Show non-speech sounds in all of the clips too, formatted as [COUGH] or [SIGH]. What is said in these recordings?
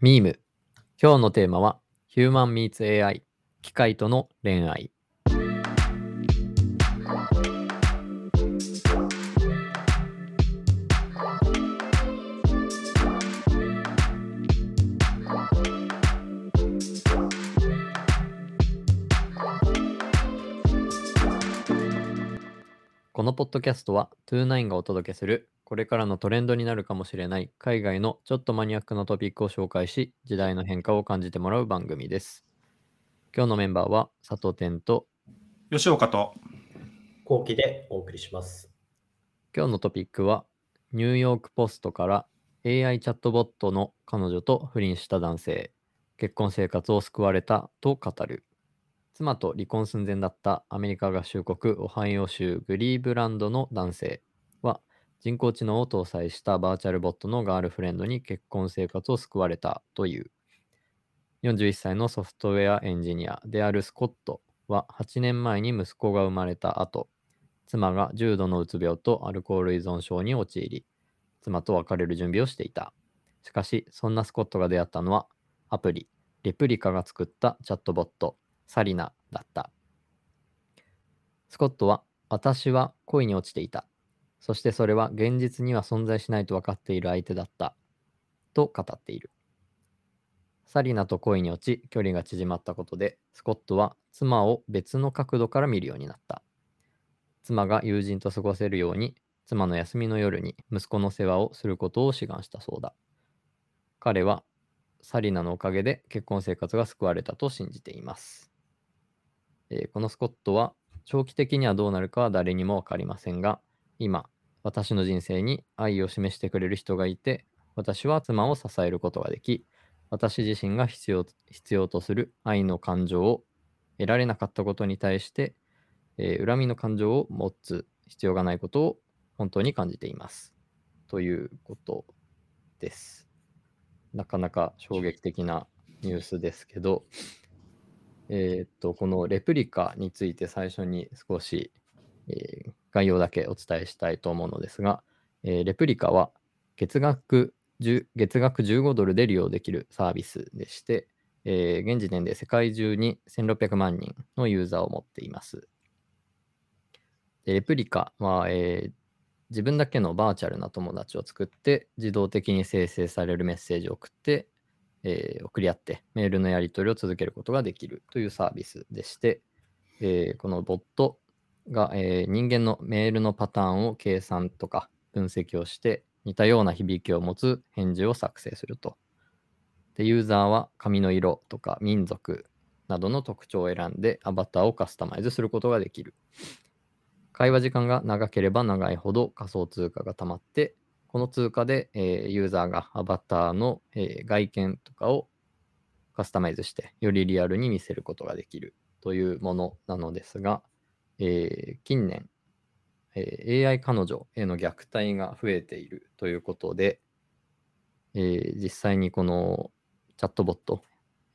ミーム。今日のテーマは Human Meets AI 機械との恋愛。このポッドキャストは Two9 がお届けするこれからのトレンドになるかもしれない海外のちょっとマニアックなトピックを紹介し時代の変化を感じてもらう番組です。今日のメンバーは佐藤健と吉岡と後期でお送りします。今日のトピックはニューヨークポストから AI チャットボットの彼女と不倫した男性結婚生活を救われたと語る妻と離婚寸前だったアメリカ合衆国オハイオ州グリーブランドの男性は人工知能を搭載したバーチャルボットのガールフレンドに結婚生活を救われたという41歳のソフトウェアエンジニアであるスコットは8年前に息子が生まれた後妻が重度のうつ病とアルコール依存症に陥り、妻と別れる準備をしていた。しかし、そんなスコットが出会ったのは、アプリ、レプリカが作ったチャットボット、サリナだった。スコットは、私は恋に落ちていた。そしてそれは現実には存在しないと分かっている相手だった。と語っている。サリナと恋に落ち、距離が縮まったことで、スコットは妻を別の角度から見るようになった。妻が友人と過ごせるように、妻の休みの夜に息子の世話をすることを志願したそうだ。彼はサリナのおかげで結婚生活が救われたと信じています。えーこのスコットは長期的にはどうなるかは誰にもわかりませんが、今、私の人生に愛を示してくれる人がいて、私は妻を支えることができ、私自身が必要必要とする愛の感情を得られなかったことに対して、えー恨みの感情を持つ必要がないことを本当に感じています。ということです。なかなか衝撃的なニュースですけど、えーっと、このレプリカについて最初に少し、えー概要だけお伝えしたいと思うのですが、えーレプリカは月額10月額15ドルで利用できるサービスでして、えー現時点で世界中に1600万人のユーザーを持っています。レプリカは、えー自分だけのバーチャルな友達を作って、自動的に生成されるメッセージを送って、えー送り合ってメールのやり取りを続けることができるというサービスでして、えーこのボットが、えー人間のメールのパターンを計算とか分析をして似たような響きを持つ返事を作成すると。でユーザーは髪の色とか民族などの特徴を選んでアバターをカスタマイズすることができる。会話時間が長ければ長いほど仮想通貨が溜まって、この通貨で、えーユーザーがアバターの、えー外見とかをカスタマイズして、よりリアルに見せることができるというものなのですが、えー近年、えー AI 彼女への虐待が増えているということで、えー実際にこのチャットボット、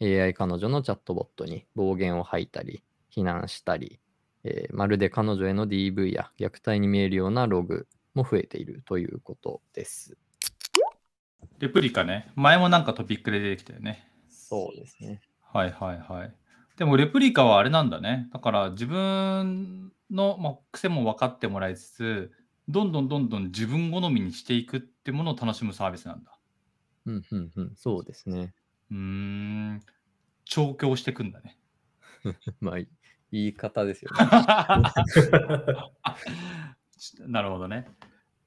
AI 彼女のチャットボットに暴言を吐いたり、非難したり、えーまるで彼女への DV や虐待に見えるようなログも増えているということです。レプリカね。前もなんかトピックで出てきたよね。そうですね。はいはいはい。でもレプリカはあれなんだね。だから自分の、まあ、癖も分かってもらいつつ、どんどんどんどん自分好みにしていくってものを楽しむサービスなんだ。うんうんうん、そうですね。うーん。調教していくんだね。[LAUGHS] まあ、言い方ですよね。[LAUGHS] なるほどね。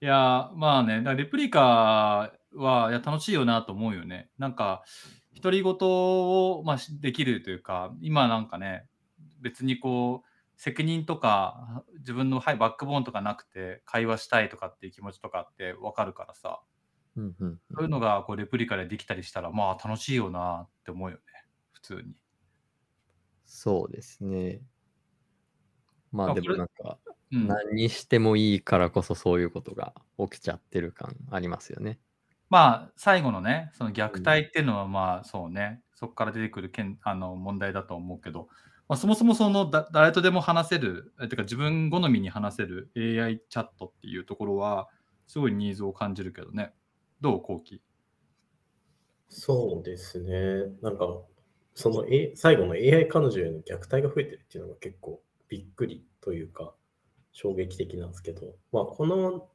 いや、まあね、レプリカはいや楽しいよなと思うよね。なんか、独り言を、まあ、しできるというか、今なんかね、別にこう、責任とか、自分の、はい、バックボーンとかなくて、会話したいとかっていう気持ちとかってわかるからさ、うんうんうんそういうのがこうレプリカでできたりしたら、まあ楽しいよなって思うよね、普通に。そうですね。まあでもなんか、うん、何にしてもいいからこそそういうことが起きちゃってる感ありますよね。まあ、最後のね、その虐待っていうのは、まあ、そうね、そこから出てくるけんあの問題だと思うけど、まあ、そもそもそのだ誰とでも話せる、えてか自分好みに話せる AI チャットっていうところは、すごいニーズを感じるけどね。どう、後期そうですね。なんか、その、A、最後の AI 彼女への虐待が増えてるっていうのが結構びっくりというか、衝撃的なんですけど、まあ、この、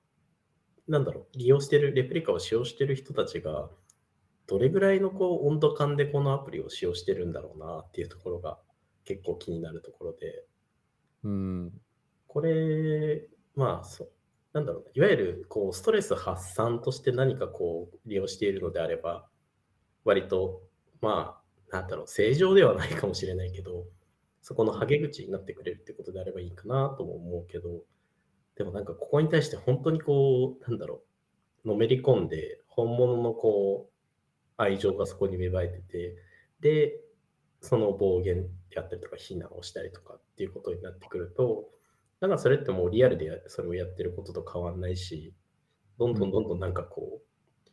なんだろう、利用してる、レプリカを使用してる人たちが、どれぐらいのこう温度感でこのアプリを使用してるんだろうなっていうところが結構気になるところで、うん。これ、まあ、そう、なんだろうな、いわゆるこうストレス発散として何かこう利用しているのであれば、割と、まあ、なんだろう、正常ではないかもしれないけど、そこのはげ口になってくれるってことであればいいかなとも思うけど、でもなんかここに対して本当にこう、なんだろう、のめり込んで、本物のこう、愛情がそこに芽生えてて、で、その暴言であったりとか、非難をしたりとかっていうことになってくると、なんかそれってもうリアルでやそれをやってることと変わんないし、どんどんどんどんなんかこう、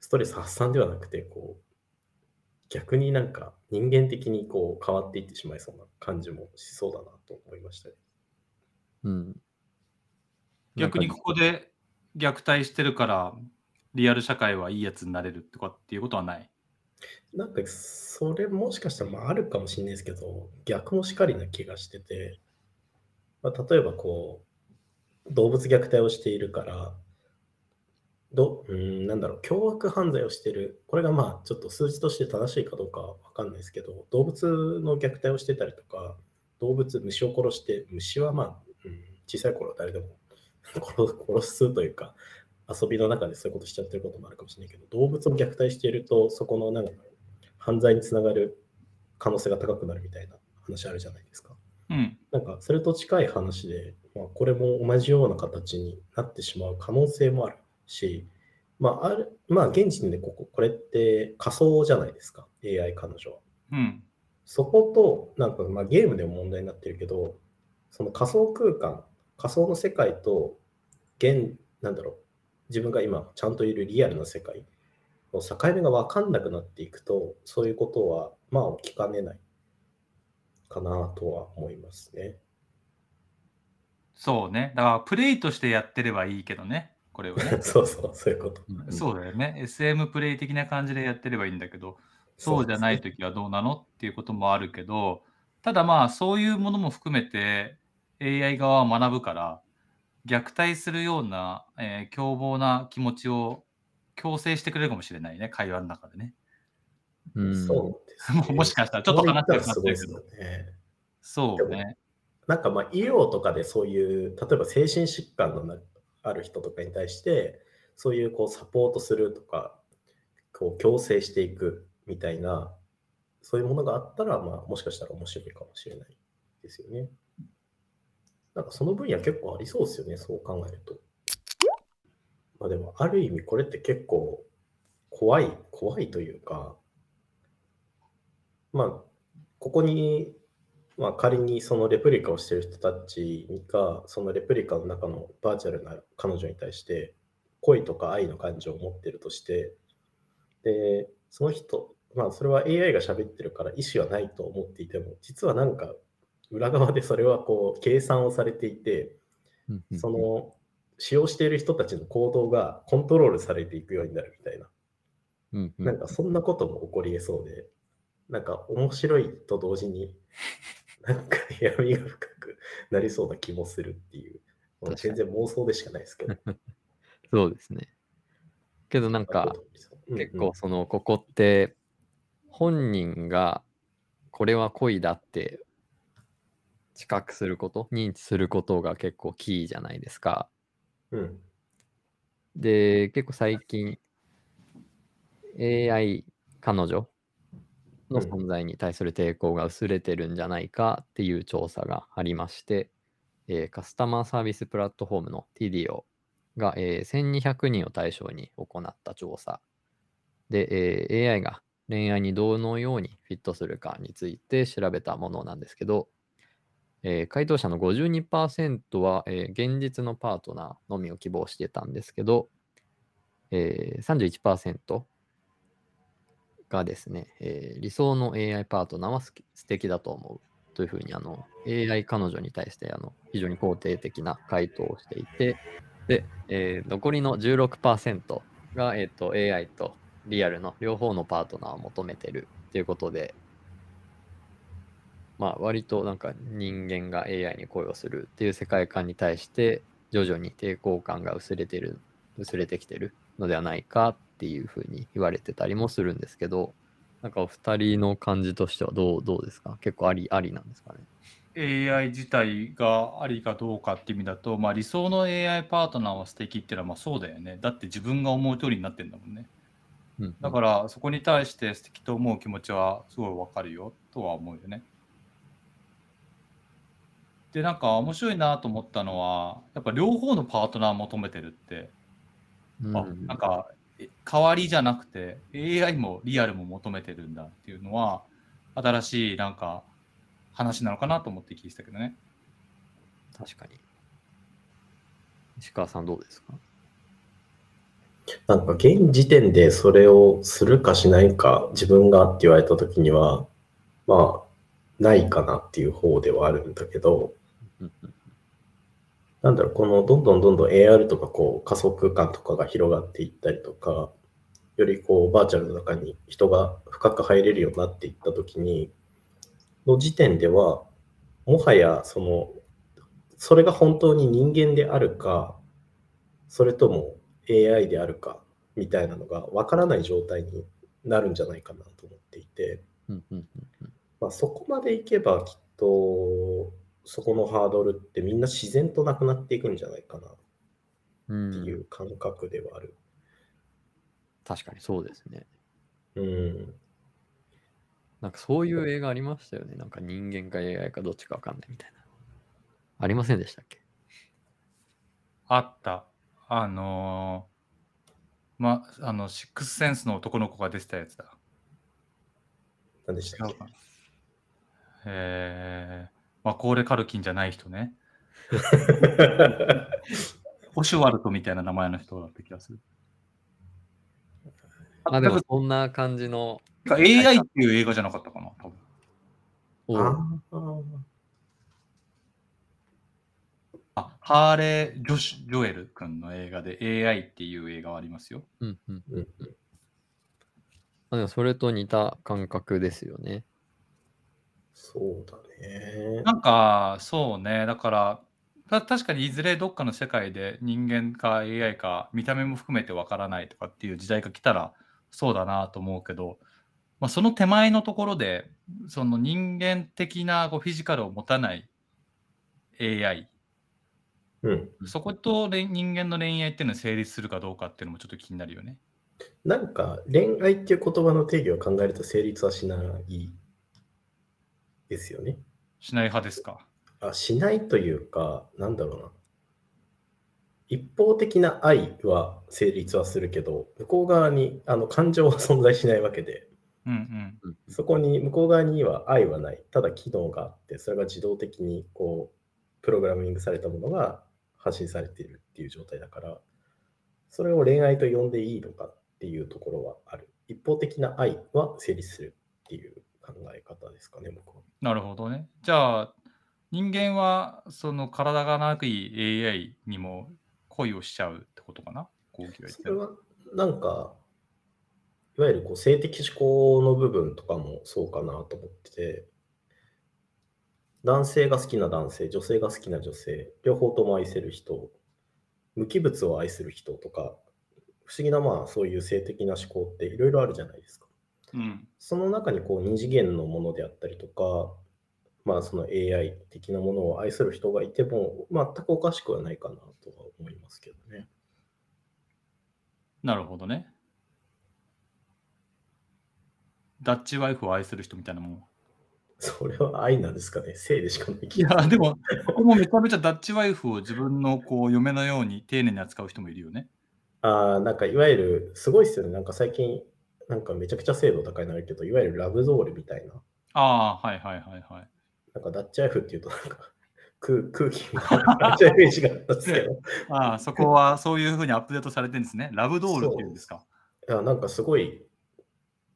ストレス発散ではなくて、こう、逆になんか人間的にこう変わっていってしまいそうな感じもしそうだなと思いましたね。うん。逆にここで虐待してるから、リアル社会はいいやつになれるとかっていうことはない？なんかそれもしかしたらまああるかもしれないですけど、逆もしかりな気がしてて、まあ、例えばこう、動物虐待をしているから、どうんなんだろう、凶悪犯罪をしてる、これがまあちょっと数字として正しいかどうかわかんないですけど、動物の虐待をしてたりとか、動物、虫を殺して、虫はまあ、うん、小さい頃誰でも [LAUGHS] 殺殺すというか、遊びの中でそういうことしちゃってることもあるかもしれないけど、動物を虐待していると、そこのなんか犯罪につながる可能性が高くなるみたいな話あるじゃないですか。うん。なんかそれと近い話で、まあ、これも同じような形になってしまう可能性もあるし、まあ、あるまあ、現時点でこここれって仮想じゃないですか、AI 彼女は。うん。そこと、なんかまあゲームでも問題になってるけど、その仮想空間、仮想の世界と現、なんだろう、自分が今ちゃんといるリアルな世界の境目が分かんなくなっていくと、そういうことはまあ起きかねないかなとは思いますね。そうね。だから、プレイとしてやってればいいけどね。これはね。[LAUGHS] そうそう、そういうこと。うんそうだよね。SM プレイ的な感じでやってればいいんだけど、[LAUGHS] そうじゃないとときはどうなのっていうこともあるけど、ただまあ、そういうものも含めて AI 側は学ぶから、虐待するような、えー凶暴な気持ちを強制してくれるかもしれないね、会話の中でね。うん。そうです、も [LAUGHS] うもしかしたらちょっと話してるけどそう言ったらすごいですよね。そうね。なんかまあ医療とかでそういう、例えば精神疾患のなある人とかに対して、そういうこうサポートするとか、こう強制していくみたいな、そういうものがあったら、まあもしかしたら面白いかもしれないですよね。なんかその分野結構ありそうですよね、そう考えると。まあでも、ある意味これって結構怖い、怖いというか、まあ、ここにまあ、仮にそのレプリカをしてる人たちが、そのレプリカの中のバーチャルな彼女に対して、恋とか愛の感情を持ってるとして、で、その人、まあ、それは AI が喋ってるから意思はないと思っていても、実はなんか、裏側でそれはこう、計算をされていて、その、使用している人たちの行動がコントロールされていくようになるみたいな、うんうん。なんかそんなことも起こり得そうで、なんか面白いと同時に、[LAUGHS] なんか闇が深くなりそうな気もするっていう、全然妄想でしかないですけど。[LAUGHS] そうですね。けどなんか、結構そのここって本人がこれは恋だって知覚すること認知することが結構キーじゃないですか。うん。で結構最近 AI 彼女の存在に対する抵抗が薄れてるんじゃないかっていう調査がありまして、えーカスタマーサービスプラットフォームの TDO が、えー1200人を対象に行った調査で、えー AI が恋愛にどのようにフィットするかについて調べたものなんですけど、えー回答者の52%は、えー現実のパートナーのみを希望してたんですけど、えー、31%がですね、えー理想の AI パートナーは好き素敵だと思うというふうにあの AI 彼女に対してあの非常に肯定的な回答をしていて、で、えー残りの16%が、えー、と AI とリアルの両方のパートナーを求めてるっていうことで、まあ割となんか人間が AI に恋をするっていう世界観に対して徐々に抵抗感が薄れてる、薄れてきてるのではないかっていうふうに言われてたりもするんですけど、なんかお二人の感じとしてはどうどうですか？結構ありありなんですかね？AI 自体がありかどうかって意味だと、まあ、理想の AI パートナーは素敵っていうのはまあそうだよね。だって自分が思う通りになってんだもんね。うんだからそこに対して素敵と思う気持ちはすごいわかるよとは思うよね。で、なんか面白いなと思ったのは、やっぱ両方のパートナー求めてるって、うんあなんかえ代わりじゃなくて AI もリアルも求めてるんだっていうのは新しいなんか話なのかなと思って聞いてたけどね。確かに。石川さんどうですか？なんか現時点でそれをするかしないか自分がって言われた時には、まあ、ないかなっていう方ではあるんだけど、なんだろう、このどんどんどんどん AR とかこう仮想空間とかが広がっていったりとか、よりこうバーチャルの中に人が深く入れるようになっていったときに、の時点では、もはやその、それが本当に人間であるか、それとも AI であるかみたいなのがわからない状態になるんじゃないかなと思っていて、まあ、そこまでいけばきっとそこのハードルってみんな自然となくなっていくんじゃないかなっうんていう感覚ではある。確かにそうですね。うん。なんかそういう映画ありましたよね。なんか人間か AI かどっちかわかんないみたいな。ありませんでしたっけ？あった。あのーま、あの、シックスセンスの男の子が出てたやつだ。何でしたっけ？えー、マコーレ・カルキンじゃない人ね。オシュワルトみたいな名前の人だった気がする。あ、でもそんな感じの。AI っていう映画じゃなかったかな、多分。おあああ、ハーレー・ジョシュ・ジョエル君の映画で AI っていう映画はありますよ。うんうんうんあでもそれと似た感覚ですよね。そうだね。なんか、そうね。だから、た確かにいずれどっかの世界で人間か AI か見た目も含めてわからないとかっていう時代が来たらそうだなと思うけど、まあ、その手前のところでその人間的なこうフィジカルを持たない AI うん。そことれ人間の恋愛っていうのは成立するかどうかっていうのもちょっと気になるよね。なんか恋愛っていう言葉の定義を考えると成立はしないですよね。しない派ですか？あしないというか、なんだろうな。一方的な愛は成立はするけど、向こう側にあの感情は存在しないわけで、うんうん。そこに向こう側には愛はない。ただ機能があって、それが自動的にこう、プログラミングされたものが発信されているっていう状態だから、それを恋愛と呼んでいいのかっていうところはある。一方的な愛は成立するっていう考え方ですかね、僕は。なるほどね。じゃあ人間はその体がなくい AI にも恋をしちゃうってことかな？それはなんか、いわゆるこう性的思考の部分とかもそうかなと思ってて、男性が好きな男性、女性が好きな女性、両方とも愛せる人、無機物を愛する人とか、不思議なまあそういう性的な思考っていろいろあるじゃないですか。うん。その中にこう二次元のものであったりとか、まあその AI 的なものを愛する人がいても全くおかしくはないかなとは思いますけどね。なるほどね。ダッチワイフを愛する人みたいなもん。それは愛なんですかね性でしかないいや、でも、ここもめちゃめちゃダッチワイフを自分のこう嫁のように丁寧に扱う人もいるよね。ああ、なんかいわゆる、すごいっすよね。なんか最近、なんかめちゃくちゃ精度高いのあるけど、いわゆるラブドールみたいな。ああ、はいはいはいはい。なんかダッチアイフっていうと、なんか [LAUGHS] 空空気みたいなイメージがあったんですけど、[LAUGHS] ああ、そこはそういうふうにアップデートされてるんですね。ラブドールっていうんですか？いやなんかすごい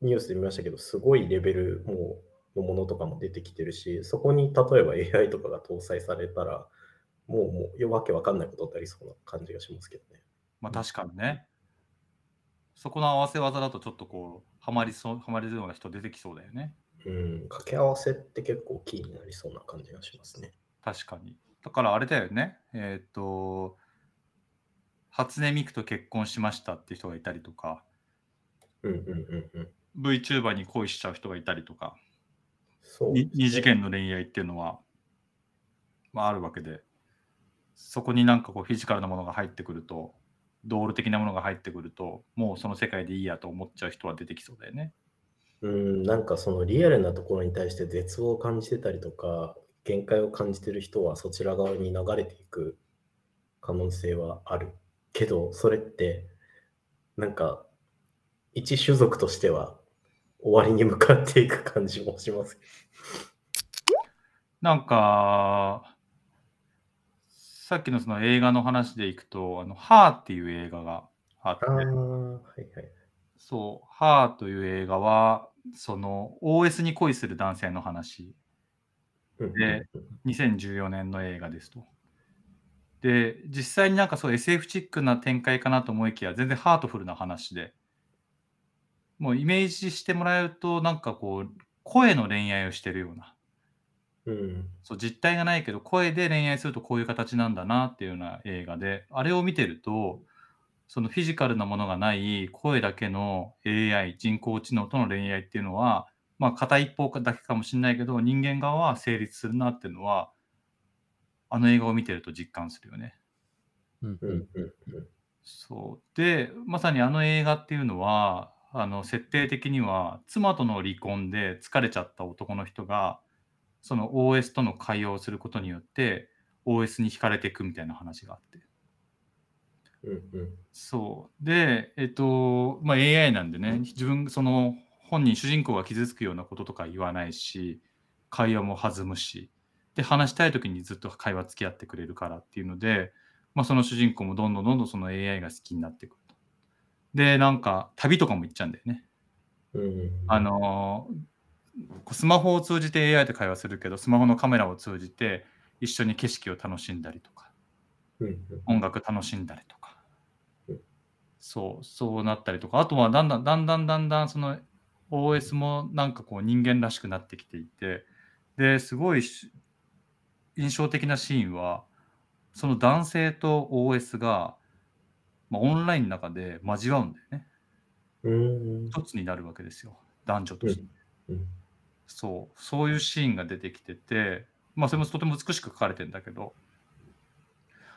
ニュースで見ましたけど、すごいレベルもうのものとかも出てきてるし、そこに例えば AI とかが搭載されたら、もうもうわけわかんないことってありそうな感じがしますけどね。まあ確かにね。そこの合わせ技だとちょっとこう、はまりそう、はまりそうな人出てきそうだよね。うん、掛け合わせって結構キーになりそうな感じがしますね。確かに。だからあれだよね。えっ、と、初音ミクと結婚しましたって人がいたりとか、うんうんうんうん。VTuber に恋しちゃう人がいたりとか、にそうね二次元の恋愛っていうのは、まあ、あるわけで、そこになんかこうフィジカルなものが入ってくると、道路的なものが入ってくると、もうその世界でいいやと思っちゃう人は出てきそうだよね。うん、なんかそのリアルなところに対して絶望を感じてたりとか、限界を感じてる人はそちら側に流れていく可能性はある。けど、それって、なんか、一種族としては終わりに向かっていく感じもします。なんか、さっきのその映画の話でいくと、あの、ハーっていう映画があってああ、、はいはい。そう、ハーという映画は、その OS に恋する男性の話、うんで2014年の映画ですと。で、実際になんかそう SF チックな展開かなと思いきや、全然ハートフルな話で、もうイメージしてもらえると、なんかこう、声の恋愛をしてるような、うん。そう実体がないけど、声で恋愛するとこういう形なんだなっていうような映画で、あれを見てると、そのフィジカルなものがない声だけの AI、人工知能との恋愛っていうのは、まあ、片一方だけかもしれないけど、人間側は成立するなっていうのは、あの映画を見てると実感するよね。うんうんうんうん。そう。で、まさにあの映画っていうのは、あの設定的には、妻との離婚で疲れちゃった男の人が、その OS との会話をすることによって、OS に惹かれていくみたいな話があって。うんうんそう。で、えっと、まあ、AI なんでね、自分、その本人、主人公が傷つくようなこととか言わないし、会話も弾むし、で、話したい時にずっと会話付き合ってくれるからっていうので、まあ、その主人公もどんどんどんどんその AI が好きになってくると。で、なんか、旅とかも行っちゃうんだよね。うんあのースマホを通じて AI と会話するけど、スマホのカメラを通じて一緒に景色を楽しんだりとか、うんうん。音楽楽しんだりとか。うん、そう、そうなったりとか、あとはだんだんだんだんだんだんその OS もなんかこう人間らしくなってきていて、で、すごいし印象的なシーンは、その男性と OS が、まあ、オンラインの中で交わうんだよね。うん一つになるわけですよ、男女として。うんそう、そういうシーンが出てきてて、まあ、それもとても美しく描かれてるんだけど、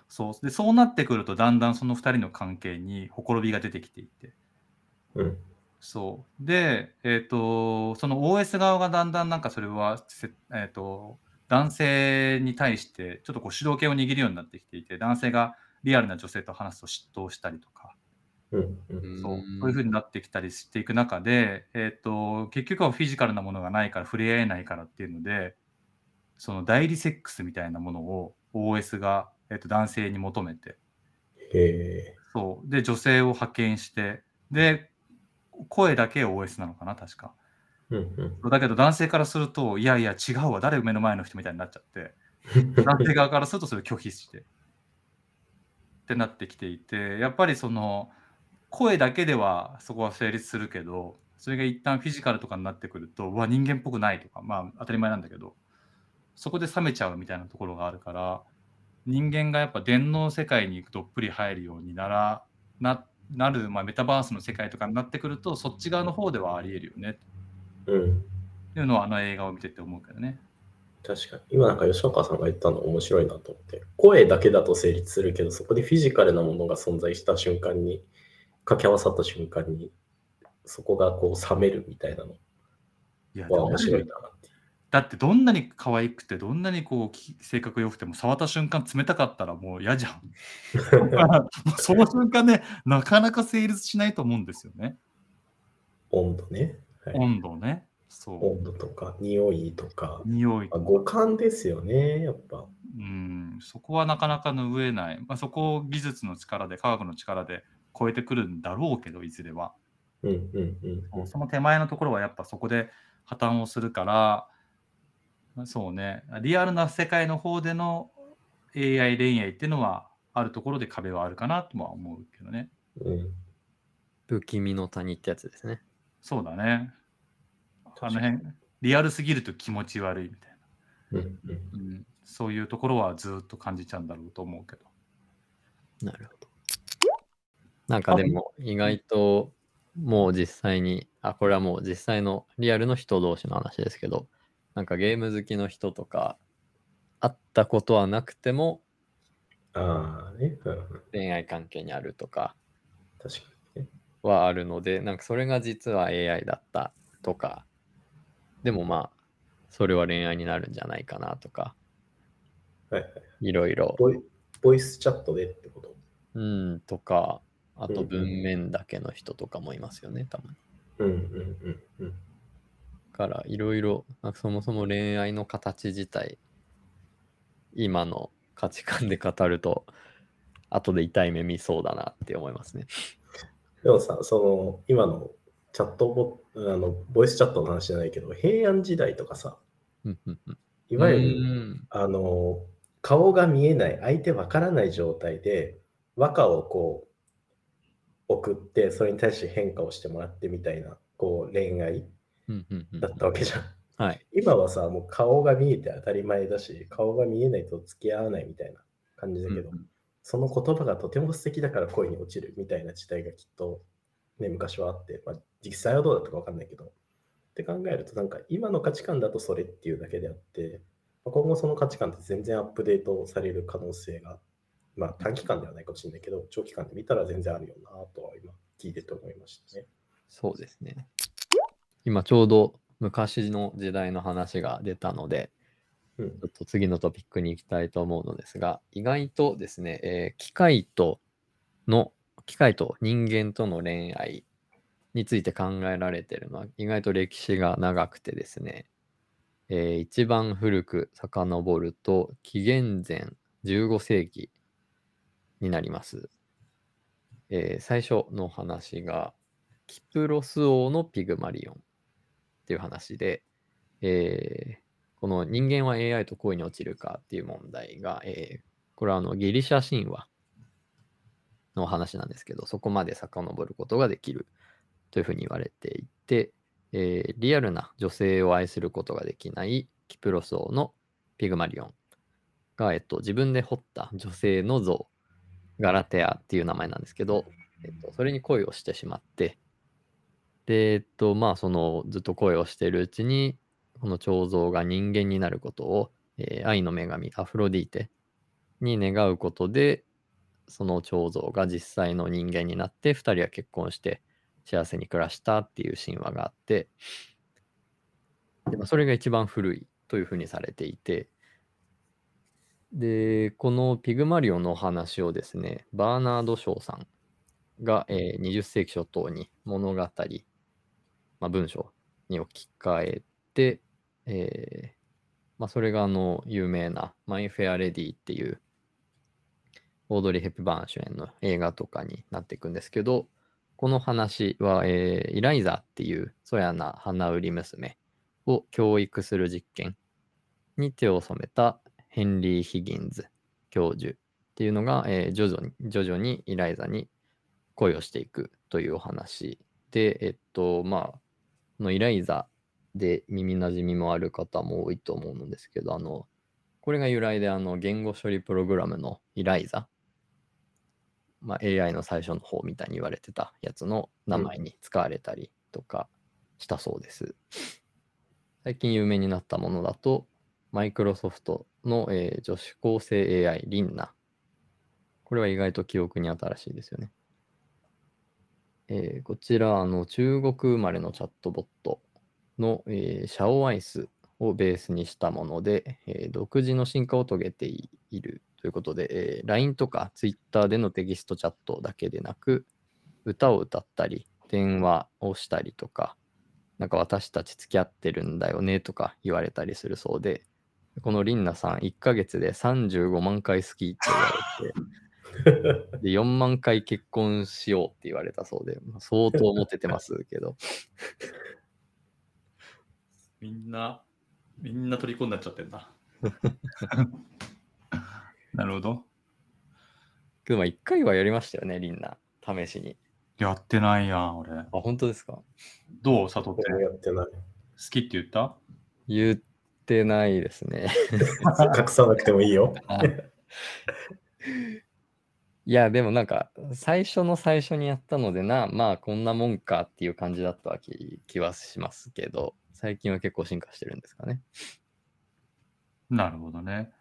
そう。でそうなってくると、だんだんその2人の関係にほころびが出てきていて、うん。そう。で、えっ、と、その OS 側がだんだんなんかそれは、せえっ、と、男性に対してちょっとこう主導権を握るようになってきていて、男性がリアルな女性と話すと嫉妬したりとか、そうそういうふうになってきたりしていく中で、えっと結局はフィジカルなものがないから触れ合えないからっていうのでその代理セックスみたいなものを OS が、えっと男性に求めて。そう。で女性を派遣してで声だけ OS なのかな確か。うんうん。だけど男性からするといやいや違うわ誰目の前の人みたいになっちゃって男性側からするとそれを拒否してってなってきていてやっぱりその声だけではそこは成立するけどそれが一旦フィジカルとかになってくるとうわ人間っぽくないとかまあ当たり前なんだけどそこで冷めちゃうみたいなところがあるから人間がやっぱ電脳世界にどっぷり入るようにならななる、まあ、メタバースの世界とかになってくるとそっち側の方ではありえるよねうん。っていうのはあの映画を見てて思うけどね。確かに。今なんか吉岡さんが言ったの面白いなと思って。声だけだと成立するけど、そこでフィジカルなものが存在した瞬間に、掛け合わさった瞬間に、そこがこう冷めるみたいなのは面白いなって。だってどんなに可愛くてどんなにこうき性格良くても触った瞬間冷たかったらもう嫌じゃん。[LAUGHS] その瞬間ねなかなか成立しないと思うんですよね。温度ね。はい温度ね。そう。温度とか、匂いとか、匂いあ。五感ですよね、やっぱ。うん。そこはなかなか拭えない。まあ、そこを技術の力で科学の力で超えてくるんだろうけどいずれは。うんうんうんうん。その手前のところはやっぱそこで破綻をするから、そうね、リアルな世界の方での AI 恋愛っていうのは、あるところで壁はあるかなとは思うけどね。うん不気味の谷ってやつですね。そうだね。あの辺、リアルすぎると気持ち悪いみたいうんうんな。うん、そういうところはずっと感じちゃうんだろうと思うけど。なるほど。なんかでも意外ともう実際に、あ、これはもう実際のリアルの人同士の話ですけど、なんかゲーム好きの人とか、会ったことはなくてもああね、恋愛関係にあるとか確かにね。はあるので、なんかそれが実は AI だったとか、でもまあ、それは恋愛になるんじゃないかなとか、はいはい。いろいろ、ボイボイスチャットでってこと？うん、とか、あと文面だけの人とかもいますよね、たまに。うんうんうんうん。からいろいろそもそも恋愛の形自体今の価値観で語ると後で痛い目見そうだなって思いますね。でもさ、その今のチャットボあのボイスチャットの話じゃないけど、平安時代とかさ、うんうんうんいわゆうるんあの顔が見えない、相手わからない状態で和歌をこう送って、それに対して変化をしてもらってみたいなこう恋愛だったわけじゃん。はい。今はさ、もう顔が見えて当たり前だし、顔が見えないと付き合わないみたいな感じだけど、うんうんその言葉がとても素敵だから恋に落ちるみたいな時代がきっと、ね、昔はあって、まあ、実際はどうだったかわかんないけど、って考えると、なんか今の価値観だとそれっていうだけであって、まあ今後その価値観って全然アップデートされる可能性が、まあ短期間ではないかもしれないけど、長期間で見たら全然あるよなとは今聞いてて思いましたね。そうですね。今ちょうど昔の時代の話が出たので、うんちょっと次のトピックに行きたいと思うのですが、意外とですね、えー機械との、機械と人間との恋愛について考えられているのは意外と歴史が長くてですね、えー一番古く遡ると紀元前15世紀になります。えー最初の話がキプロス王のピグマリオンっていう話で、えーこの人間は AI と恋に落ちるかっていう問題が、えーこれはあのギリシャ神話の話なんですけど、そこまで遡ることができるというふうに言われていて、えーリアルな女性を愛することができないキプロス王のピグマリオンが、えっと、自分で彫った女性の像、ガラテアっていう名前なんですけど、えっと、それに恋をしてしまって、で、えっと、まあ、その、ずっと恋をしているうちに、この彫像が人間になることを、えー愛の女神、アフロディーテに願うことで、その彫像が実際の人間になって、二人は結婚して幸せに暮らしたっていう神話があって、でまあ、それが一番古いというふうにされていて、で、このピグマリオンのお話をですね、バーナード・ショーさんが、えー20世紀初頭に物語、まあ、文章に置き換えて、えーまあ、それがあの有名なマイ・フェア・レディっていうオードリー・ヘップバーン主演の映画とかになっていくんですけど、この話は、えーイライザっていうそやな花売り娘を教育する実験に手を染めたヘンリー・ヒギンズ教授っていうのが、えー徐々に徐々にイライザに恋をしていくというお話で、えっと、まあ、のイライザで耳なじみもある方も多いと思うのですけど、あの、これが由来であの言語処理プログラムのイライザ、まあ、AI の最初の方みたいに言われてたやつの名前に使われたりとかしたそうです。最近有名になったものだと、マイクロソフトの、えー女子高生 AI リンナ。これは意外と記憶に新しいですよね。えーこちら、あの中国生まれのチャットボットの、えーシャオアイスをベースにしたもので、えー独自の進化を遂げているということで、えー LINE とか Twitter でのテキストチャットだけでなく、歌を歌ったり、電話をしたりとか、なんか私たち付き合ってるんだよねとか言われたりするそうで、このリンナさん1ヶ月で35万回好きって言われて、[LAUGHS] で4万回結婚しようって言われたそうで、まあ相当モテてますけど、[LAUGHS] みんな、みんな虜になっちゃってんな。[LAUGHS] なるほど。けどまあ1回はやりましたよね、リンナ、試しに。やってないやん、俺。あ、本当ですか？どう佐藤って。やってない。好きって言った？言ってないですね。[LAUGHS] 隠さなくてもいいよ。いや、でもなんか、最初の最初にやったのでな、まあ、こんなもんかっていう感じだった気気はしますけど、最近は結構進化してるんですかね。なるほどね。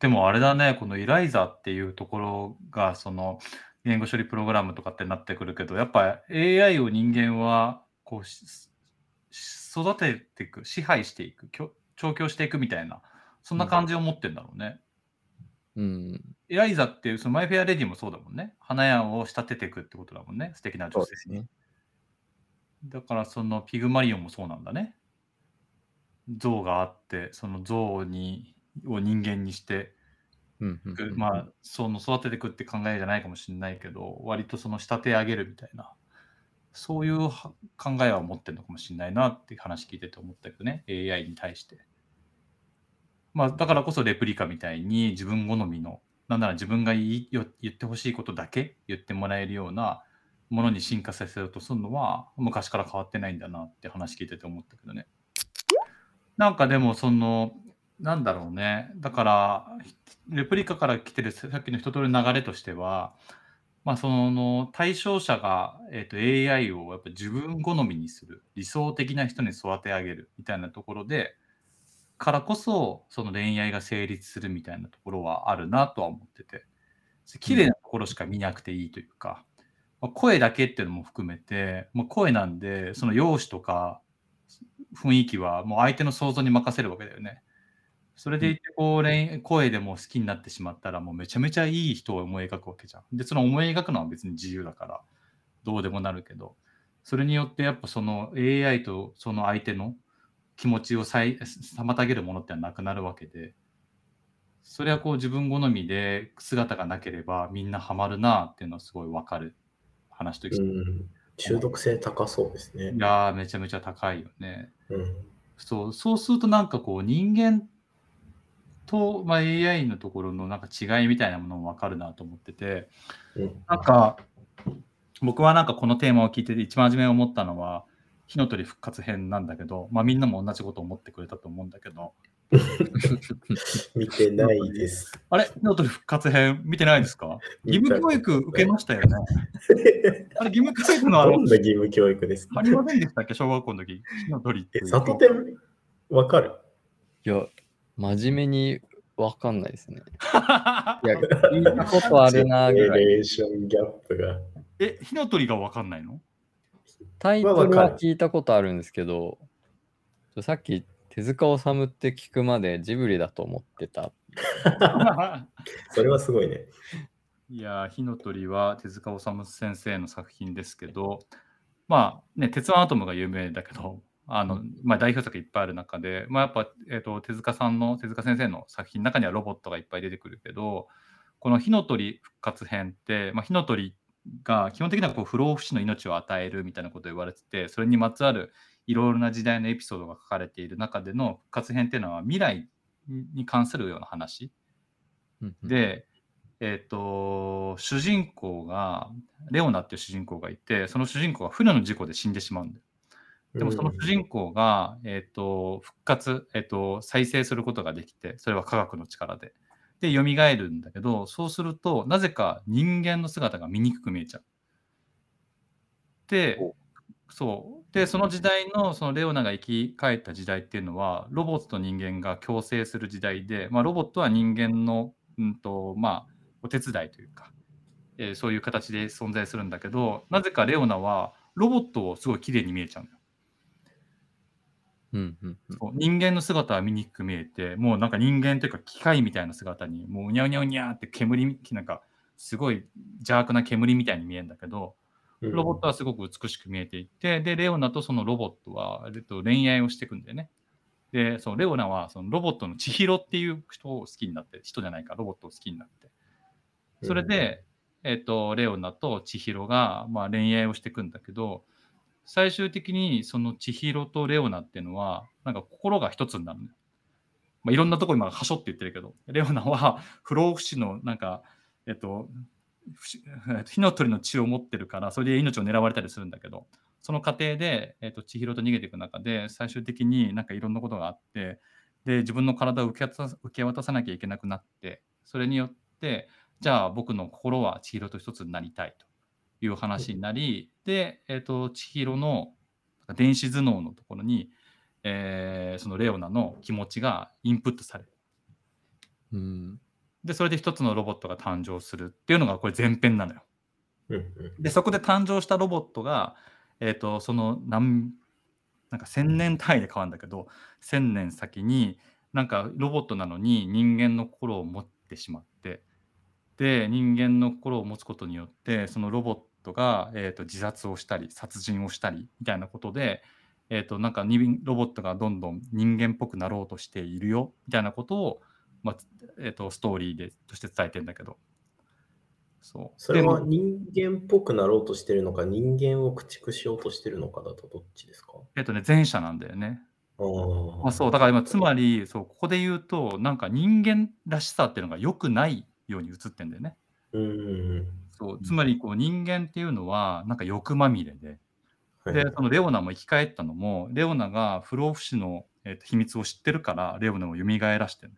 でもあれだね、このイライザっていうところが、その言語処理プログラムとかってなってくるけど、やっぱ AI を人間はこう育てていく、支配していく、調教していくみたいな、そんな感じを持ってんだろうね。うん、イライザっていう、そのマイフェアレディもそうだもんね。花屋を仕立てていくってことだもんね。素敵な女性に。ね。だからそのピグマリオンもそうなんだね。像があって、その像にを人間にしてまあ、その育てていくって考えじゃないかもしれないけど、割とその仕立て上げるみたいな、そういう考えは持ってるのかもしれないなって話聞いてて思ったけどね、AI に対して。まあ、だからこそレプリカみたいに自分好みの、なんなら自分が言い言ってほしいことだけ言ってもらえるようなものに進化させようとするのは昔から変わってないんだなって話聞いてて思ったけどね。なんかでもそのなんだろうね。だから、レプリカから来てるさっきの一通りの流れとしては、まあ、その対象者が、えー、と AI をやっぱ自分好みにする、理想的な人に育て上げるみたいなところで、からこそ、その恋愛が成立するみたいなところはあるなとは思ってて、綺麗なところしか見なくていいというか、まあ声だけっていうのも含めて、まあ、声なんで、その容姿とか雰囲気はもう相手の想像に任せるわけだよね。それでいてこう恋声でも好きになってしまったらもうめちゃめちゃいい人を思い描くわけじゃん。でその思い描くのは別に自由だからどうでもなるけどそれによってやっぱその AI とその相手の気持ちを妨げるものってのはなくなるわけでそれはこう自分好みで姿がなければみんなハマるなっていうのはすごいわかる話として、いうん。中毒性高そうですね。やーめちゃめちゃ高いよね。うん。そうそうするとなんかこう人間と、まあ、AI のところのなんか違いみたいなものも分かるなと思っててうん。なんか僕はなんかこのテーマを聞いてて一番初めに思ったのは火の鳥復活編なんだけど、まあ、みんなも同じこと思ってくれたと思うんだけど。[LAUGHS] 見てないです。あれ？火の鳥復活編見てないですか？義務教育受けましたよね。[LAUGHS] あれ義務教育のあのどんな義務教育ですか？ありませんでしたっけ？小学校の時。火の鳥っていえ、う里天わかる？いや、真面目にわかんないですね。[LAUGHS] いや、聞いたことあるなぐらい。ジェネレーションギャップが。え火の鳥が分かんないの？タイトルは聞いたことあるんですけど、ちょさっき手塚治虫って聞くまでジブリだと思ってた。[LAUGHS] それはすごいね。いやー、火の鳥は手塚治虫先生の作品ですけど、まあね、鉄腕アトムが有名だけど、あのまあ、代表作いっぱいある中で、まあ、やっぱ、えーと、手塚さんの、手塚先生の作品の中にはロボットがいっぱい出てくるけど、この火の鳥復活編って、まあ、火の鳥が基本的にはこう不老不死の命を与えるみたいなことを言われてて、それにまつわるいろいろな時代のエピソードが書かれている中での復活編っていうのは未来に関するような話。うんうん、で、えっ、と、主人公が、レオナっていう主人公がいて、その主人公が船の事故で死んでしまうんだよ。でもその主人公が、えっ、と、復活、えっ、と、再生することができて、それは科学の力で。で、蘇るんだけど、そうすると、なぜか人間の姿が醜く見えちゃう。で、そう。で、その時代の、そのレオナが生き返った時代っていうのは、ロボットと人間が共生する時代で、まあ、ロボットは人間の、うんと、まあ、お手伝いというか、えーそういう形で存在するんだけど、なぜかレオナはロボットをすごい綺麗に見えちゃうのよ。うんうんうんそう人間の姿は醜く見えて、もうなんか人間というか機械みたいな姿に、もううにゃうにゃうにゃーって煙、なんかすごい邪悪な煙みたいに見えるんだけど、うんロボットはすごく美しく見えていて、で、レオナとそのロボットは、えっと、恋愛をしていくんだよね。で、そのレオナはそのロボットの千尋っていう人を好きになって、人じゃないか、ロボットを好きになって。それで、えっと、レオナと千尋が、まあ、恋愛をしていくんだけど、最終的にその千尋とレオナっていうのは、なんか心が一つになるのよ。まあ、いろんなとこ今、はしょって言ってるけど、レオナは不老不死のなんか、えっと、火の鳥の血を持ってるから、それで命を狙われたりするんだけど、その過程で、えー、と千尋と逃げていく中で、最終的になんかいろんなことがあって、で自分の体を受け受け渡さなきゃいけなくなって、それによって、じゃあ僕の心は千尋と一つになりたいという話になり、で、えー、と千尋の電子頭脳のところに、えーそのレオナの気持ちがインプットされる。うん。で、それで一つのロボットが誕生するっていうのがこれ前編なのよ。で、そこで誕生したロボットが、えっ、と、その何、なんか千年単位で変わるんだけど、千年先に、なんかロボットなのに人間の心を持ってしまって、で、人間の心を持つことによって、そのロボットが、えー、と自殺をしたり、殺人をしたりみたいなことで、えー、となんか人ロボットがどんどん人間っぽくなろうとしているよみたいなことを、まあえー、とストーリーでとして伝えてんだけど。そうそれでは人間っぽくなろうとしてるのか、人間を駆逐しようとしてるのかだとどっちですか？えっとね、前者なんだよね。あーあそうだから今つまりそうここで言うとなんか人間らしさっていうのが良くないように映ってんだよね。うんうんそうつまりこう人間っていうのはなんか欲まみれで。はい。でそのレオナも生き返ったのもレオナが不老不死の、えっと秘密を知ってるからレオナを蘇らしてる。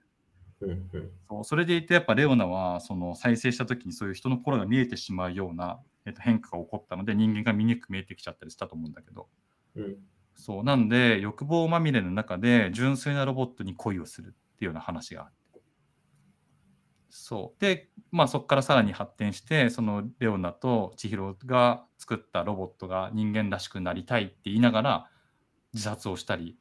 うんうん。そうそれでいてやっぱレオナはその再生した時にそういう人の心が見えてしまうような、えっと変化が起こったので人間が醜く見えてきちゃったりしたと思うんだけど。うん。そうなんで欲望まみれの中で純粋なロボットに恋をするっていうような話があってそうでまあそこからさらに発展してそのレオナと千尋が作ったロボットが人間らしくなりたいって言いながら自殺をしたり、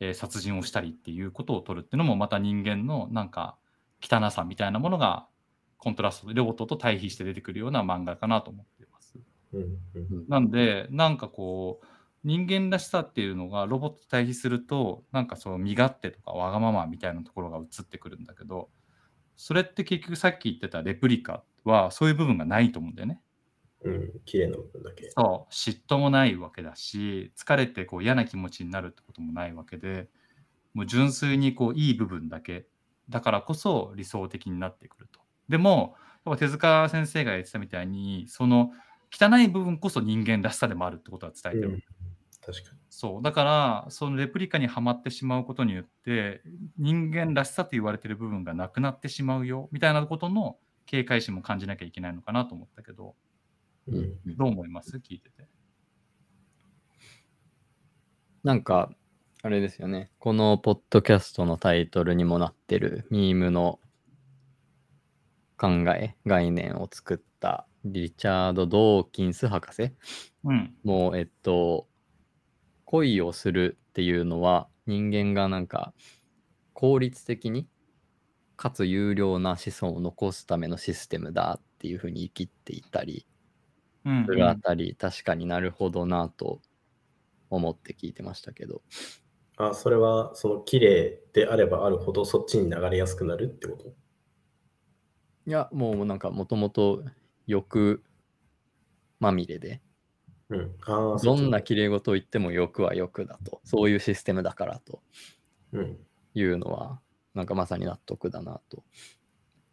えー殺人をしたりっていうことを取るっていうのもまた人間のなんか汚さみたいなものがコントラストでロボットと対比して出てくるような漫画かなと思っています。なんで、なんかこう、人間らしさっていうのがロボットと対比すると、なんかそう身勝手とかわがままみたいなところが映ってくるんだけど、それって結局さっき言ってたレプリカはそういう部分がないと思うんだよね。うん、綺麗な部分だけ。そう、嫉妬もないわけだし、疲れてこう嫌な気持ちになるってこともないわけで、もう純粋にこういい部分だけ、だからこそ理想的になってくると。でも、やっぱ手塚先生が言ってたみたいに、その汚い部分こそ人間らしさでもあるってことは伝えてる。うん確かに。そう。だから、そのレプリカにはまってしまうことによって、人間らしさと言われてる部分がなくなってしまうよ、みたいなことの警戒心も感じなきゃいけないのかなと思ったけど、うんどう思います？聞いてて。なんか、あれですよね。このポッドキャストのタイトルにもなってるミームの考え、概念を作ったリチャード・ドーキンス博士うん。もう、えっと、恋をするっていうのは人間がなんか効率的にかつ有料な子孫を残すためのシステムだっていうふうに生きていたりうん、するあたり、確かになるほどなと思って聞いてましたけど。あ、それは、その綺麗であればあるほどそっちに流れやすくなるってこと？いや、もうなんかもともと欲まみれで、うん。ああ、どんな綺麗事を言っても欲は欲だと、そういうシステムだからとちうん。いうのは、なんかまさに納得だなと。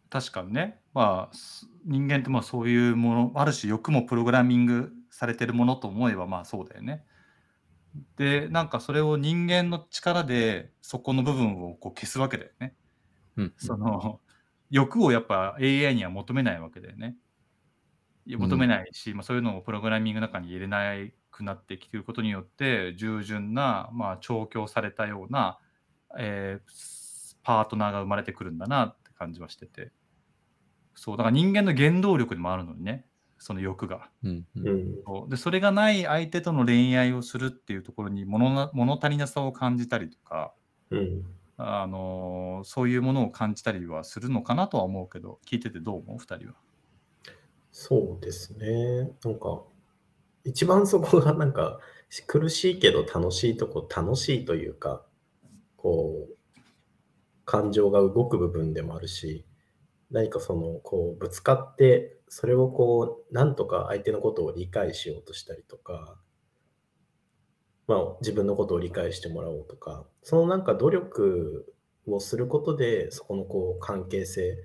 確かにね、まあ、す人間ってまあそういうもの、ある種欲もプログラミングされてるものと思えばまあそうだよね。で、なんかそれを人間の力でそこの部分をこう消すわけだよね。うん、その欲をやっぱ AI には求めないわけだよね。いや求めないし、まあ、そういうのをプログラミングの中に入れなくなってきていることによって従順な、まあ、調教されたような、えーパートナーが生まれてくるんだなって感じはしててそうだから人間の原動力でもあるのにねその欲がうんうんうん。そうでそれがない相手との恋愛をするっていうところに物な物足りなさを感じたりとかうん。あのそういうものを感じたりはするのかなとは思うけど、聞いててどう思う ?2 人は。そうですね。なんか、一番そこがなんか、苦しいけど楽しいとこ、楽しいというか、こう、感情が動く部分でもあるし、何かその、こう、ぶつかって、それをこう、なんとか相手のことを理解しようとしたりとか、まあ、自分のことを理解してもらおうとか、そのなんか努力をすることで、そこのこう関係性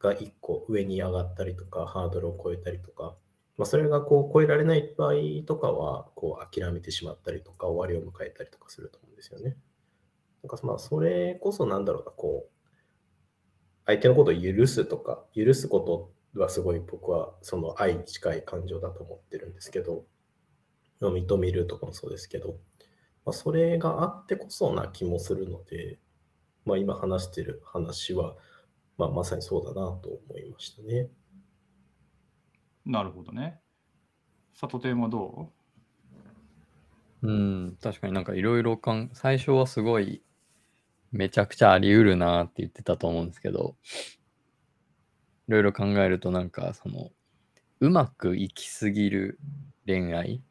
が1個上に上がったりとか、ハードルを超えたりとか、まあ、それがこう超えられない場合とかは、こう諦めてしまったりとか、終わりを迎えたりとかすると思うんですよね。なんかまあ、それこそなんだろうな、こう、相手のことを許すとか、許すことはすごい僕はその愛に近い感情だと思ってるんですけど、認めるとかもそうですけど、まあ、それがあってこそな気もするので、まあ、今話してる話は、まあ、まさにそうだなと思いましたね。なるほどね。里テーマどう？ん、確かになんかいろいろかん、最初はすごいめちゃくちゃあり得るなって言ってたと思うんですけど、いろいろ考えるとなんかその、うまくいきすぎる恋愛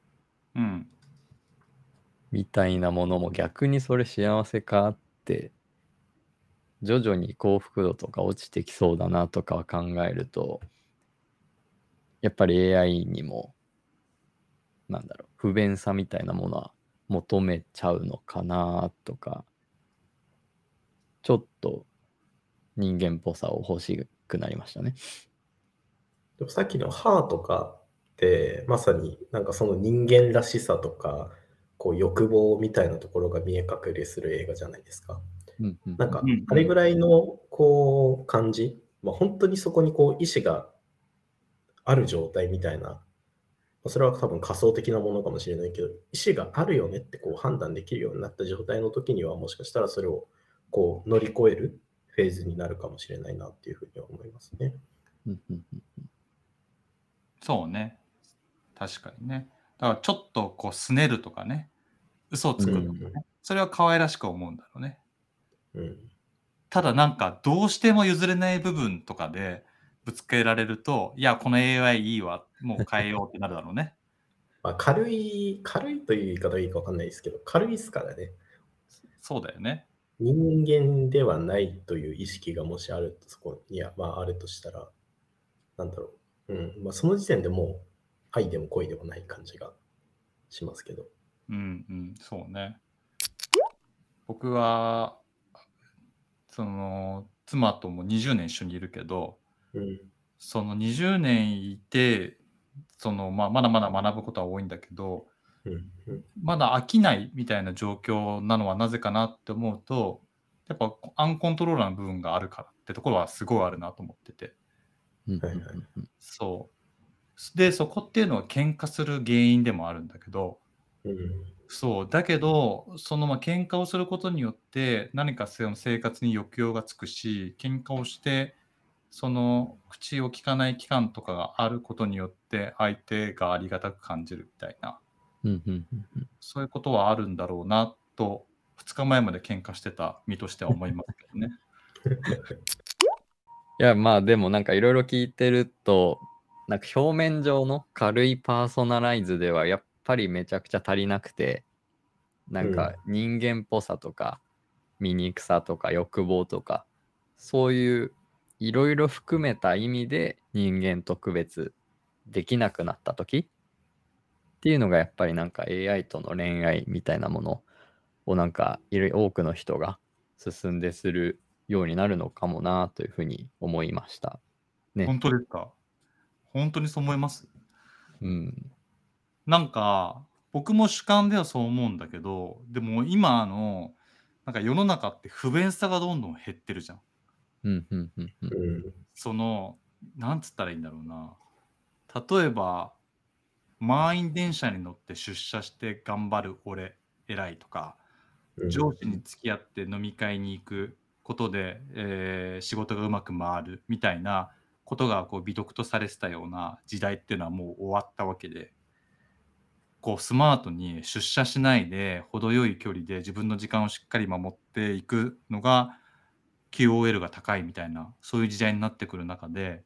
ううん。みたいなものも逆にそれ幸せかって、徐々に幸福度とか落ちてきそうだなとか考えると、やっぱり AI にも、なんだろう、不便さみたいなものは求めちゃうのかなとか、ちょっと人間っぽさを欲しくなりましたね。でもさっきの歯とかって、まさになんかその人間らしさとか、こう欲望みたいなところが見え隠れする映画じゃないですか。うんうんなんかあれぐらいのこう感じ、まあ、本当にそこにこう意志がある状態みたいな、まあそれは多分仮想的なものかもしれないけど、意志があるよねってこう判断できるようになった状態の時には、もしかしたらそれをこう乗り越えるフェーズになるかもしれないなっていうふうには思いますね。うんうんうんそうね。確かにね。だからちょっとこうすねるとかね。嘘をつくとかね。うんそれは可愛らしく思うんだろうね。うん。ただなんかどうしても譲れない部分とかでぶつけられると、いや、この AI いいわ、もう変えようってなるだろうね。[LAUGHS] まあ、軽い、軽いという言い方がいいかわかんないですけど、軽いですからね。そうだよね。人間ではないという意識がもしあると、そこには、まあ、あるとしたら、なんだろう。うん。まあ、その時点でもう、愛でも恋でもない感じがしますけど。うんうん、そうね。僕は、その、妻とも20年一緒にいるけど、うん。その20年いて、その、まあ、まだまだ学ぶことは多いんだけど、うん。うん。まだ飽きないみたいな状況なのはなぜかなって思うと、やっぱアンコントローラーの部分があるからってところはすごいあるなと思ってて。そう。で、そこっていうのは喧嘩する原因でもあるんだけど、うん。そう。だけど、そのまあ喧嘩をすることによって何かその生活に抑揚がつくし、喧嘩をして、その口を聞かない期間とかがあることによって相手がありがたく感じるみたいな、うんうんうんうんそういうことはあるんだろうなと、2日前まで喧嘩してた身としては思いますけどね。[LAUGHS] [LAUGHS] いや、まあでもなんかいろいろ聞いてると、なんか表面上の軽いパーソナライズではやっぱりめちゃくちゃ足りなくて、なんか人間っぽさとか、醜さとか欲望とか、そういういろいろ含めた意味で人間と区別できなくなった時っていうのがやっぱりなんか AI との恋愛みたいなものをなんか多くの人が進んでするようになるのかもなというふうに思いました。ね本当ですか？本当にそう思いますうん。なんか、僕も主観ではそう思うんだけど、でも今の、なんか世の中って不便さがどんどん減ってるじゃん。うん、うん、うん、うん。うん。その、なんつったらいいんだろうな。例えば、満員電車に乗って出社して頑張る俺、偉いとか、うん上司に付き合って飲み会に行くことで、えー仕事がうまく回るみたいなことがこう美徳とされてたような時代っていうのはもう終わったわけでこうスマートに出社しないで程よい距離で自分の時間をしっかり守っていくのが QOL が高いみたいなそういう時代になってくる中で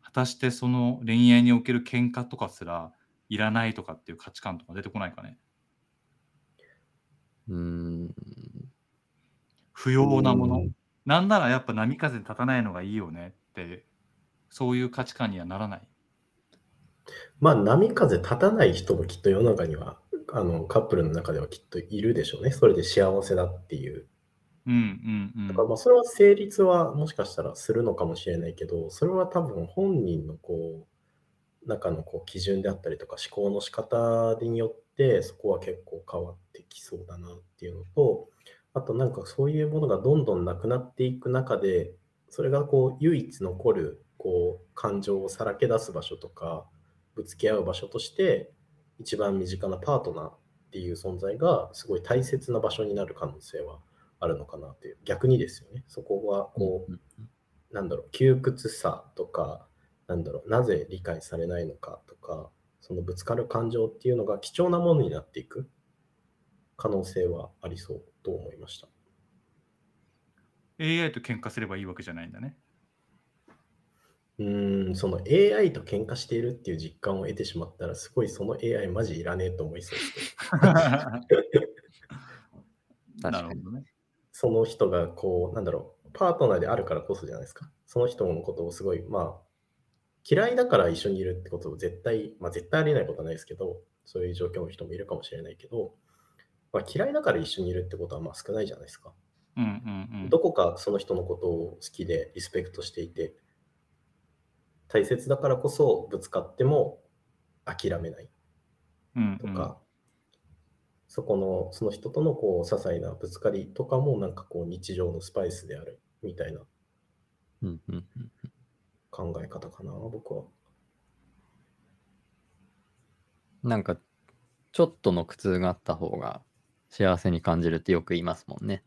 果たしてその恋愛における喧嘩とかすらいらないとかっていう価値観とか出てこないかね？うーん。不要なもの、うん。なんならやっぱ波風立たないのがいいよねってそういう価値観にはならないまあ、波風立たない人もきっと世の中には、あの、カップルの中ではきっといるでしょうね。それで幸せだっていううんうんうん。だからまあそれは成立はもしかしたらするのかもしれないけど、それは多分本人のこう中のこう基準であったりとか思考の仕方によってそこは結構変わってきそうだなっていうのと、あとなんかそういうものがどんどんなくなっていく中で、それがこう唯一残るこう感情をさらけ出す場所とか、ぶつけ合う場所として、一番身近なパートナーっていう存在がすごい大切な場所になる可能性はあるのかなっていう。逆にですよね。そこがこう、うんなんだろう、窮屈さとか、なんだろう、なぜ理解されないのかとか、そのぶつかる感情っていうのが貴重なものになっていく可能性はありそうと思いました。AI と喧嘩すればいいわけじゃないんだね。うーん、その AI と喧嘩しているっていう実感を得てしまったら、すごいその AI マジいらねえと思いそうですけど、[LAUGHS] なるほどね。その人がこう、なんだろう、パートナーであるからこそじゃないですか。その人のことをすごい、まあ、嫌いだから一緒にいるってことを絶対、まあ絶対ありえないことはないですけど、そういう状況の人もいるかもしれないけど、まあ、嫌いだから一緒にいるってことはまあ少ないじゃないですか。うんうんうん。どこかその人のことを好きでリスペクトしていて、大切だからこそぶつかっても諦めないうんうんとか、そこのその人とのこう些細なぶつかりとかもなんかこう日常のスパイスであるみたいなうんうんうん考え方かな、僕は。なんか、ちょっとの苦痛があった方が幸せに感じるってよく言いますもんね。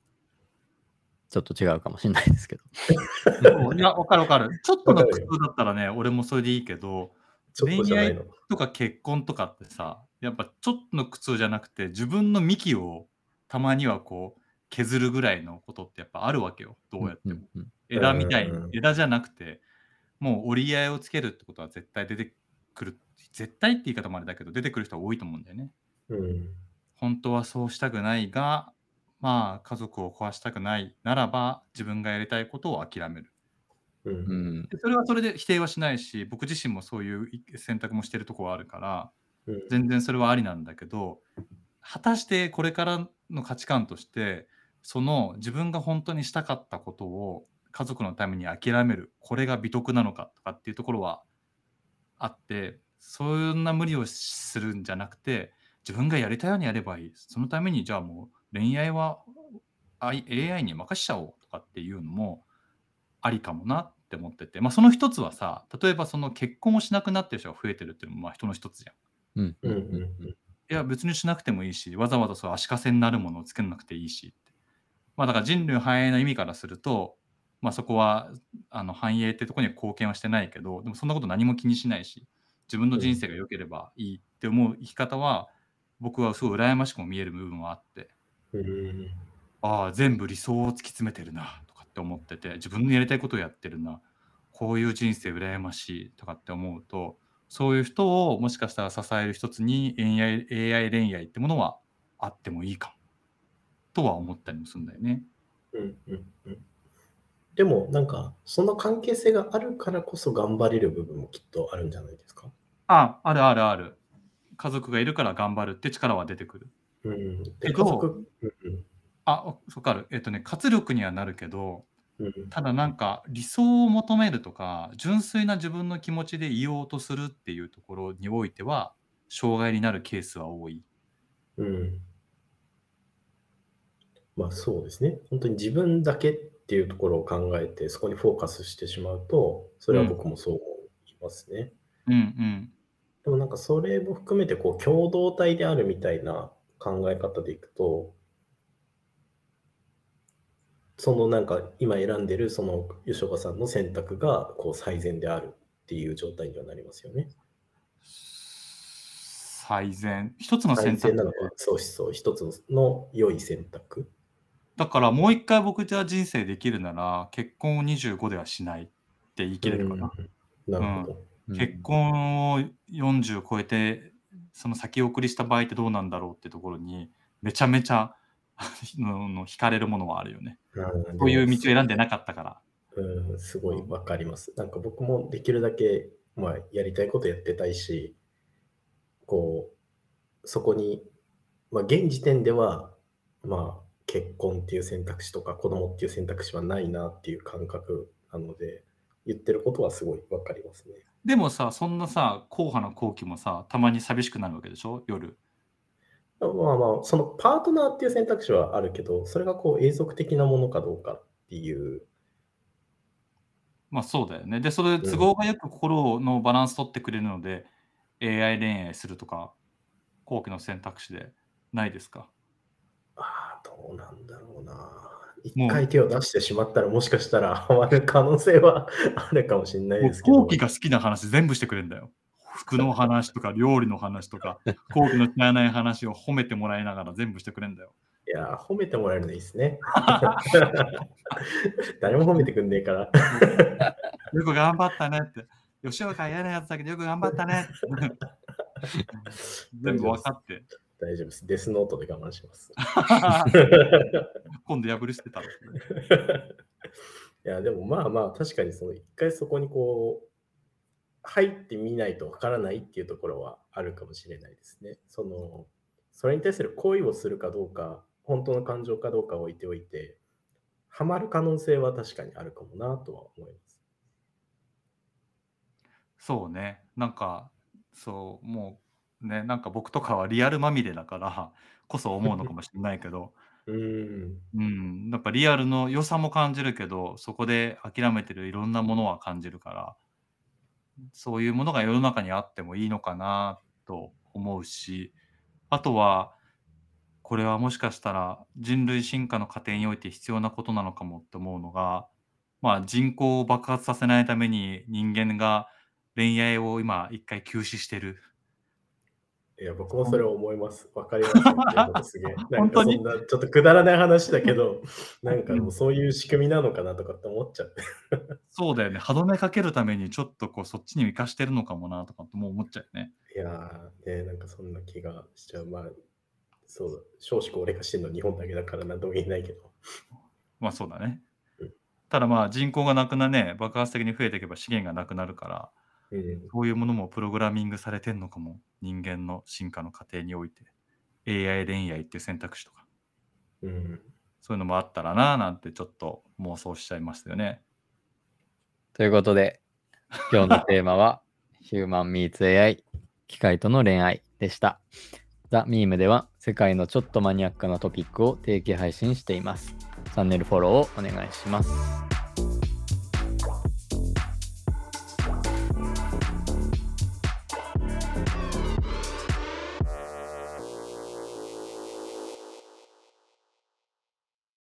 ちょっと違うかもしれないですけど。[LAUGHS] いや、わかるわかる。ちょっとの苦痛だったらね、俺もそれでいいけど、ちょっとか結婚とかってさ、やっぱちょっとの苦痛じゃなくて、自分の幹をたまにはこう削るぐらいのことってやっぱあるわけよ。どうやっても。うんうん枝みたいうんに、枝じゃなくて、もう折り合いをつけるってことは絶対出てくる。絶対って言い方もあれだけど、出てくる人は多いと思うんだよね。うん。本当はそうしたくないが、まあ家族を壊したくないならば、自分がやりたいことを諦める。う。うんそれはそれで否定はしないし、僕自身もそういう選択もしてるところはあるから、うん。全然それはありなんだけど果たしてこれからの価値観としてその自分が本当にしたかったことを家族のために諦めるこれが美徳なのかとかっていうところはあってそんな無理をするんじゃなくて自分がやりたいようにやればいいそのためにじゃあもう恋愛は AI に任しちゃおうとかっていうのもありかもなって思ってて、まあ、その一つはさ例えばその結婚をしなくなってる人が増えてるっていうのもまあ人の一つじゃん。うんうん。うん。いや別にしなくてもいいしわざわざそう足かせになるものをつけなくていいしってまあだから人類繁栄の意味からするとまあそこはあの繁栄ってところには貢献はしてないけどでもそんなこと何も気にしないし自分の人生が良ければいいって思う生き方は僕はすごい羨ましくも見える部分はあってうん。ああ全部理想を突き詰めてるなとかって思ってて自分のやりたいことをやってるなこういう人生羨ましいとかって思うとそういう人をもしかしたら支える一つに AI, AI 恋愛ってものはあってもいいかもとは思ったりもするんだよね。うん。うん。うん。でも、なんか、その関係性があるからこそ頑張れる部分もきっとあるんじゃないですか？ああるあるある。家族がいるから頑張るって力は出てくる。うん。で、けどうんあ、わかる。えっとね、活力にはなるけど、うん。うん。ただなんか理想を求めるとか純粋な自分の気持ちでいようとするっていうところにおいては障害になるケースは多い。うん。まあそうですね。本当に自分だけっていうところを考えて、そこにフォーカスしてしまうと、それは僕もそう思いますね。うんうん。でもなんかそれも含めて、こう、共同体であるみたいな考え方でいくと、そのなんか今選んでるその吉岡さんの選択がこう最善であるっていう状態にはなりますよね。最善。一つの最選択善なのか、そうそう、一つの良い選択。だからもう一回僕じゃあ人生できるなら結婚を25ではしないって言い切れるかな。うんなるほど。うん結婚を40超えてその先送りした場合ってどうなんだろうってところにめちゃめちゃ [LAUGHS] のの惹かれるものはあるよね。うんこういう道を選んでなかったから。うん、すごいわかります。なんか僕もできるだけ、まあ、やりたいことやってたいし、こう、そこに、まあ、現時点では、まあ、結婚っていう選択肢とか子供っていう選択肢はないなっていう感覚なので、言ってることはすごいわかりますね。でもさ、そんなさ、硬派な後期もさ、たまに寂しくなるわけでしょ？夜。まあまあ、そのパートナーっていう選択肢はあるけど、それがこう永続的なものかどうかっていう。まあそうだよね。で、それで都合がよく心のバランス取ってくれるので、AI 恋愛するとか、後期の選択肢でないですか？ああ、どうなんだろうな。一回手を出してしまったら、もしかしたらハマる可能性は [LAUGHS] あるかもしれないですけど。後期が好きな話全部してくれるんだよ。服の話とか料理の話とか、後期の知らない話を褒めてもらいながら全部してくれるんだよ。いやー、褒めてもらえるのいいですね。[LAUGHS] 誰も褒めてくんねえから。よく頑張ったねって。吉岡嫌なやつだけどよく頑張ったね。[LAUGHS] 全部分かって。大丈夫です。デスノートで我慢します。今度破り捨てたの。[LAUGHS] いや、でもまあまあ、確かにその一回そこにこう、入ってみないとわからないっていうところはあるかもしれないですね。その、それに対する行為をするかどうか、本当の感情かどうかを置いておいて、ハマる可能性は確かにあるかもなとは思います。そうね。なんか、そう、もうね、なんか僕とかはリアルまみれだからこそ思うのかもしれないけど、[LAUGHS] うーん。うん、やっぱリアルの良さも感じるけど、そこで諦めてるいろんなものは感じるから、そういうものが世の中にあってもいいのかなと思うし、あとは、これはもしかしたら人類進化の過程において必要なことなのかもって思うのが、まあ、人口を爆発させないために人間が恋愛を今一回休止してる。いや、僕もそれを思います。わかります。すげえ。[LAUGHS] なん本当に？かそんな、ちょっとくだらない話だけど、[LAUGHS] なんかもうそういう仕組みなのかなとかって思っちゃって。そうだよね。歯止めかけるためにちょっとこうそっちに生かしてるのかもなとかってもう思っちゃうよね。いやー、ね、なんかそんな気がしちゃう。まあ、そうだ、少子高齢化してるの日本だけだからなんとも言えないけど。まあそうだねうん。ただまあ人口がなくなね、爆発的に増えていけば資源がなくなるから、うん、そういうものもプログラミングされてんのかも。人間の進化の過程において。AI 恋愛っていう選択肢とか、うん。そういうのもあったらななんてちょっと妄想しちゃいましたよね。ということで、今日のテーマは、ヒューマン・ミーツ AI、機械との恋愛でした。ザ・ミームでは、世界のちょっとマニアックなトピックを定期配信しています。チャンネルフォローをお願いします。